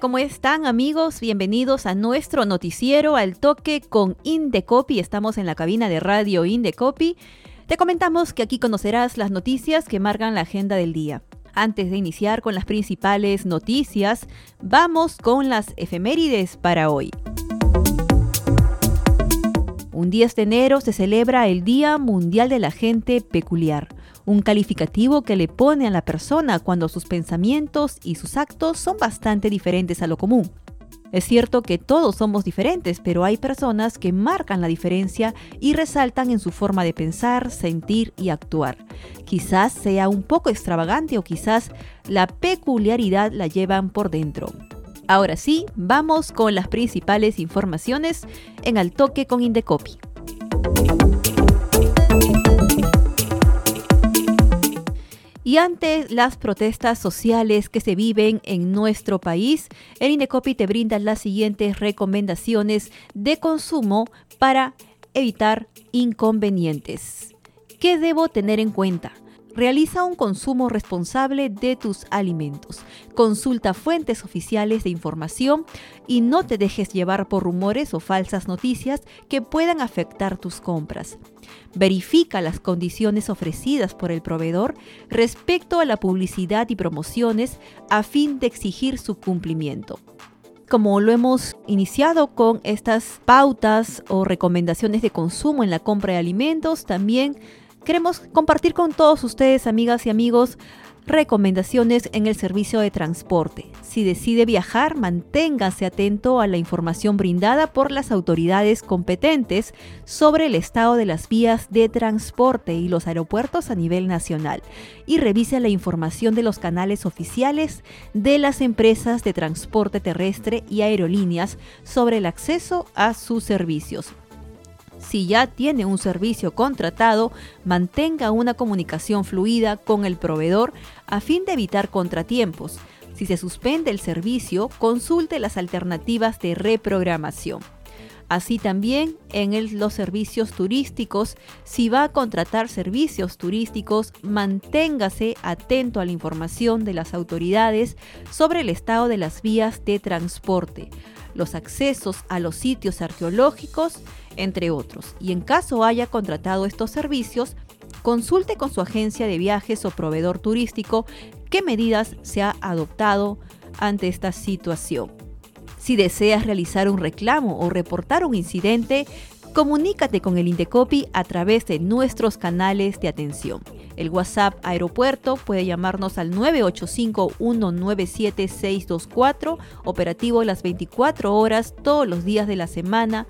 ¿Cómo están amigos? Bienvenidos a nuestro noticiero al toque con Indecopi. Estamos en la cabina de radio Indecopi. Te comentamos que aquí conocerás las noticias que marcan la agenda del día. Antes de iniciar con las principales noticias, vamos con las efemérides para hoy. Un 10 de enero se celebra el Día Mundial de la Gente Peculiar un calificativo que le pone a la persona cuando sus pensamientos y sus actos son bastante diferentes a lo común. Es cierto que todos somos diferentes, pero hay personas que marcan la diferencia y resaltan en su forma de pensar, sentir y actuar. Quizás sea un poco extravagante o quizás la peculiaridad la llevan por dentro. Ahora sí, vamos con las principales informaciones en Al Toque con Indecopi. Y ante las protestas sociales que se viven en nuestro país, el INECOPI te brinda las siguientes recomendaciones de consumo para evitar inconvenientes. ¿Qué debo tener en cuenta? Realiza un consumo responsable de tus alimentos. Consulta fuentes oficiales de información y no te dejes llevar por rumores o falsas noticias que puedan afectar tus compras. Verifica las condiciones ofrecidas por el proveedor respecto a la publicidad y promociones a fin de exigir su cumplimiento como lo hemos iniciado con estas pautas o recomendaciones de consumo en la compra de alimentos, también queremos compartir con todos ustedes, amigas y amigos, recomendaciones en el servicio de transporte. Si decide viajar, manténgase atento a la información brindada por las autoridades competentes sobre el estado de las vías de transporte y los aeropuertos a nivel nacional y revise la información de los canales oficiales de las empresas de transporte terrestre y aerolíneas sobre el acceso a sus servicios. Si ya tiene un servicio contratado, mantenga una comunicación fluida con el proveedor a fin de evitar contratiempos. Si se suspende el servicio, consulte las alternativas de reprogramación. Así también en los servicios turísticos, si va a contratar servicios turísticos, manténgase atento a la información de las autoridades sobre el estado de las vías de transporte, los accesos a los sitios arqueológicos, entre otros. Y en caso haya contratado estos servicios, consulte con su agencia de viajes o proveedor turístico qué medidas se ha adoptado ante esta situación. Si deseas realizar un reclamo o reportar un incidente, comunícate con el Indecopi a través de nuestros canales de atención. El WhatsApp Aeropuerto puede llamarnos al 985-197-624, operativo las 24 horas todos los días de la semana.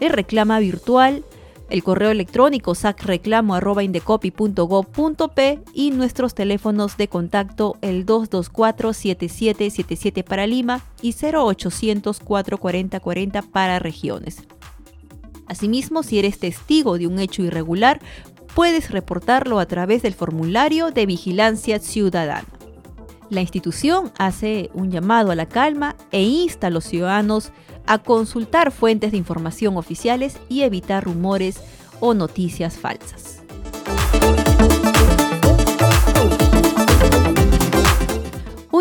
El reclama virtual, el correo electrónico sacreclamo.indecopi.gov.p y nuestros teléfonos de contacto el 224-7777 para Lima y 0800-440-40 para regiones. Asimismo, si eres testigo de un hecho irregular, puedes reportarlo a través del formulario de vigilancia ciudadana. La institución hace un llamado a la calma e insta a los ciudadanos a consultar fuentes de información oficiales y evitar rumores o noticias falsas.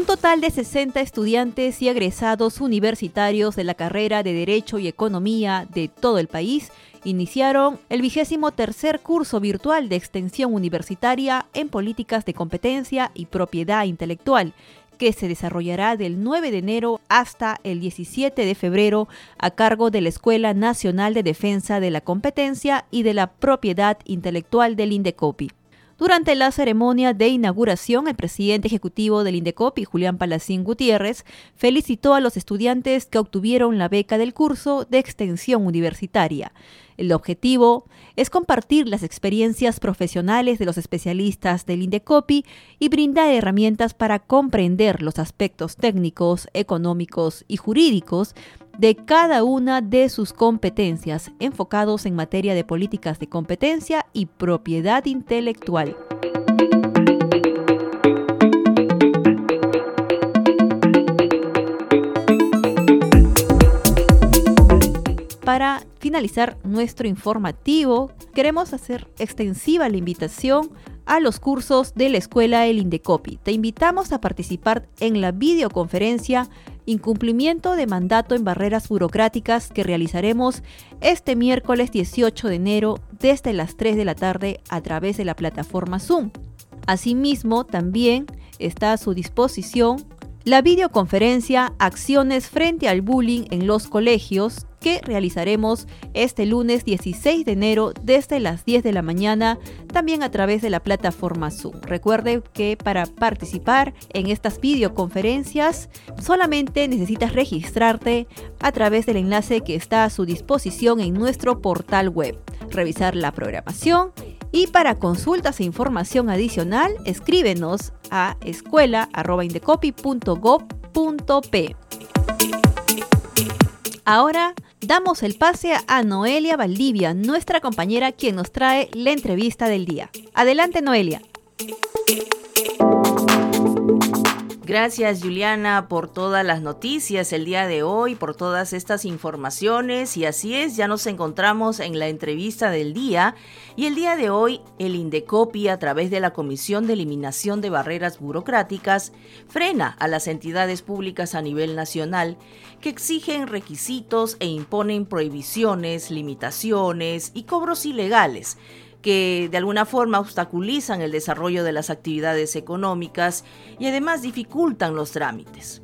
Un total de 60 estudiantes y egresados universitarios de la carrera de Derecho y Economía de todo el país iniciaron el vigésimo tercer curso virtual de extensión universitaria en políticas de competencia y propiedad intelectual, que se desarrollará del 9 de enero hasta el 17 de febrero a cargo de la Escuela Nacional de Defensa de la Competencia y de la Propiedad Intelectual del INDECOPI. Durante la ceremonia de inauguración, el presidente ejecutivo del INDECOPI, Julián Palacín Gutiérrez, felicitó a los estudiantes que obtuvieron la beca del curso de extensión universitaria. El objetivo es compartir las experiencias profesionales de los especialistas del Indecopi y brindar herramientas para comprender los aspectos técnicos, económicos y jurídicos de cada una de sus competencias, enfocados en materia de políticas de competencia y propiedad intelectual. Para finalizar nuestro informativo, queremos hacer extensiva la invitación a los cursos de la escuela El Indecopi. Te invitamos a participar en la videoconferencia Incumplimiento de mandato en barreras burocráticas que realizaremos este miércoles 18 de enero desde las 3 de la tarde a través de la plataforma Zoom. Asimismo, también está a su disposición la videoconferencia Acciones frente al bullying en los colegios que realizaremos este lunes 16 de enero desde las 10 de la mañana, también a través de la plataforma Zoom. Recuerde que para participar en estas videoconferencias solamente necesitas registrarte a través del enlace que está a su disposición en nuestro portal web, revisar la programación y para consultas e información adicional, escríbenos a escuela.indecopy.gov.p. Ahora damos el pase a Noelia Valdivia, nuestra compañera quien nos trae la entrevista del día. Adelante, Noelia. Gracias Juliana por todas las noticias el día de hoy, por todas estas informaciones. Y así es, ya nos encontramos en la entrevista del día. Y el día de hoy el Indecopi a través de la Comisión de Eliminación de Barreras Burocráticas frena a las entidades públicas a nivel nacional que exigen requisitos e imponen prohibiciones, limitaciones y cobros ilegales que de alguna forma obstaculizan el desarrollo de las actividades económicas y además dificultan los trámites.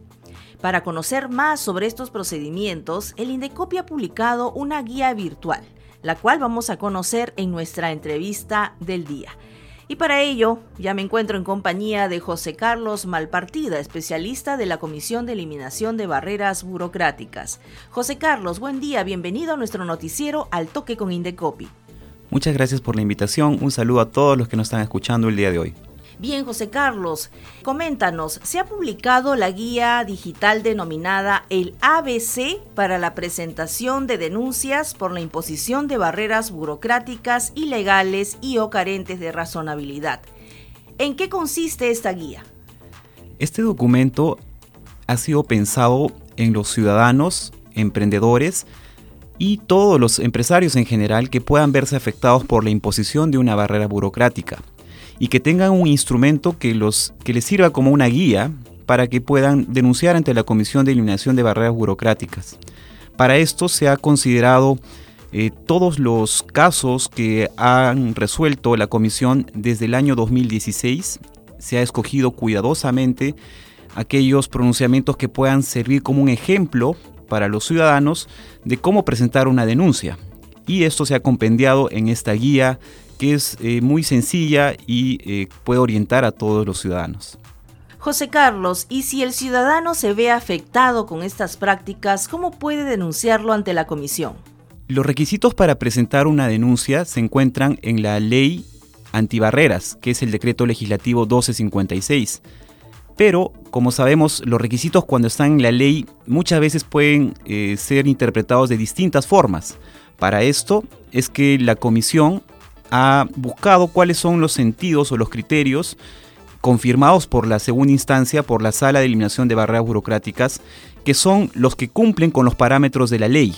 Para conocer más sobre estos procedimientos, el Indecopi ha publicado una guía virtual, la cual vamos a conocer en nuestra entrevista del día. Y para ello, ya me encuentro en compañía de José Carlos Malpartida, especialista de la Comisión de Eliminación de Barreras Burocráticas. José Carlos, buen día, bienvenido a nuestro noticiero Al Toque con Indecopi. Muchas gracias por la invitación. Un saludo a todos los que nos están escuchando el día de hoy. Bien, José Carlos, coméntanos, se ha publicado la guía digital denominada el ABC para la presentación de denuncias por la imposición de barreras burocráticas ilegales y o carentes de razonabilidad. ¿En qué consiste esta guía? Este documento ha sido pensado en los ciudadanos, emprendedores, y todos los empresarios en general que puedan verse afectados por la imposición de una barrera burocrática y que tengan un instrumento que, los, que les sirva como una guía para que puedan denunciar ante la Comisión de Eliminación de Barreras Burocráticas. Para esto se ha considerado eh, todos los casos que han resuelto la Comisión desde el año 2016. Se ha escogido cuidadosamente aquellos pronunciamientos que puedan servir como un ejemplo para los ciudadanos de cómo presentar una denuncia. Y esto se ha compendiado en esta guía que es eh, muy sencilla y eh, puede orientar a todos los ciudadanos. José Carlos, ¿y si el ciudadano se ve afectado con estas prácticas, cómo puede denunciarlo ante la comisión? Los requisitos para presentar una denuncia se encuentran en la ley antibarreras, que es el decreto legislativo 1256 pero como sabemos los requisitos cuando están en la ley muchas veces pueden eh, ser interpretados de distintas formas. Para esto es que la comisión ha buscado cuáles son los sentidos o los criterios confirmados por la segunda instancia, por la Sala de Eliminación de Barreras Burocráticas, que son los que cumplen con los parámetros de la ley.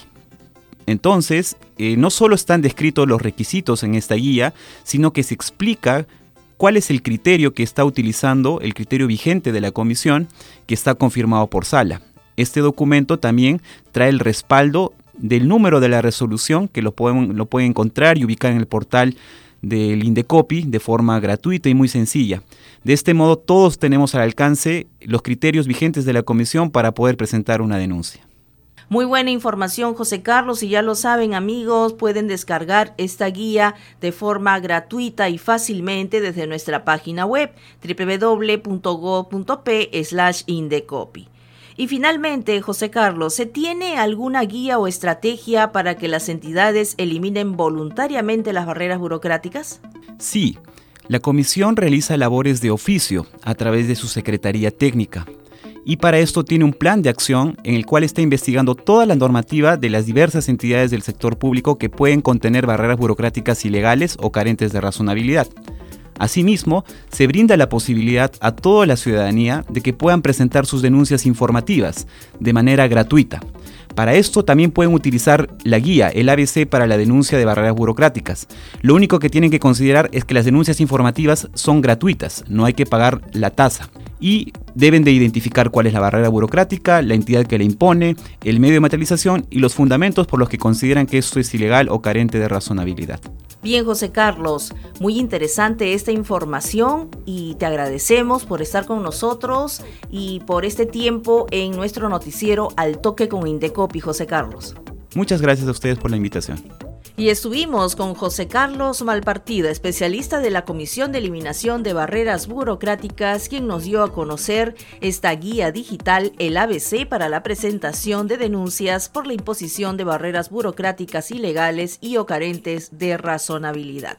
Entonces, eh, no solo están descritos los requisitos en esta guía, sino que se explica cuál es el criterio que está utilizando, el criterio vigente de la comisión, que está confirmado por Sala. Este documento también trae el respaldo del número de la resolución, que lo pueden, lo pueden encontrar y ubicar en el portal del Indecopi de forma gratuita y muy sencilla. De este modo todos tenemos al alcance los criterios vigentes de la comisión para poder presentar una denuncia. Muy buena información, José Carlos, y ya lo saben amigos, pueden descargar esta guía de forma gratuita y fácilmente desde nuestra página web www.go.p/indecopy. Y finalmente, José Carlos, ¿se tiene alguna guía o estrategia para que las entidades eliminen voluntariamente las barreras burocráticas? Sí, la comisión realiza labores de oficio a través de su Secretaría Técnica y para esto tiene un plan de acción en el cual está investigando toda la normativa de las diversas entidades del sector público que pueden contener barreras burocráticas ilegales o carentes de razonabilidad. Asimismo, se brinda la posibilidad a toda la ciudadanía de que puedan presentar sus denuncias informativas de manera gratuita. Para esto también pueden utilizar la guía, el ABC para la denuncia de barreras burocráticas. Lo único que tienen que considerar es que las denuncias informativas son gratuitas, no hay que pagar la tasa. Y deben de identificar cuál es la barrera burocrática, la entidad que la impone, el medio de materialización y los fundamentos por los que consideran que esto es ilegal o carente de razonabilidad. Bien, José Carlos, muy interesante esta información y te agradecemos por estar con nosotros y por este tiempo en nuestro noticiero Al Toque con Indecopi, José Carlos. Muchas gracias a ustedes por la invitación. Y estuvimos con José Carlos Malpartida, especialista de la Comisión de Eliminación de Barreras Burocráticas, quien nos dio a conocer esta guía digital, el ABC, para la presentación de denuncias por la imposición de barreras burocráticas ilegales y o carentes de razonabilidad.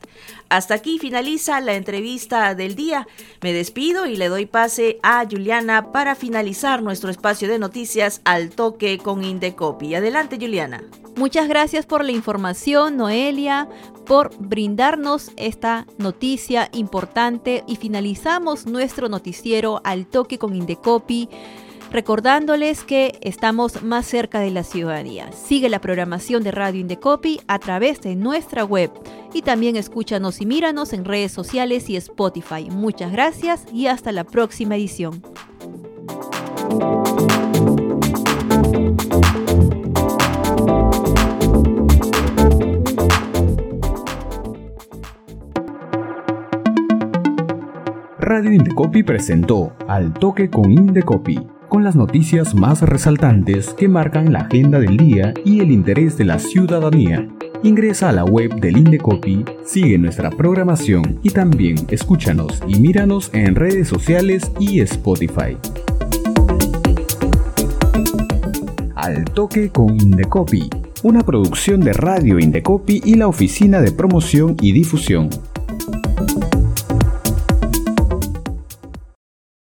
Hasta aquí finaliza la entrevista del día. Me despido y le doy pase a Juliana para finalizar nuestro espacio de noticias al toque con Indecopi. Adelante, Juliana. Muchas gracias por la información, Noelia, por brindarnos esta noticia importante y finalizamos nuestro noticiero al toque con Indecopi recordándoles que estamos más cerca de la ciudadanía. Sigue la programación de Radio Indecopi a través de nuestra web y también escúchanos y míranos en redes sociales y Spotify. Muchas gracias y hasta la próxima edición. Radio Indecopi presentó Al Toque con Indecopi, con las noticias más resaltantes que marcan la agenda del día y el interés de la ciudadanía. Ingresa a la web del Indecopi, sigue nuestra programación y también escúchanos y míranos en redes sociales y Spotify. Al Toque con Indecopi, una producción de Radio Indecopi y la Oficina de Promoción y Difusión.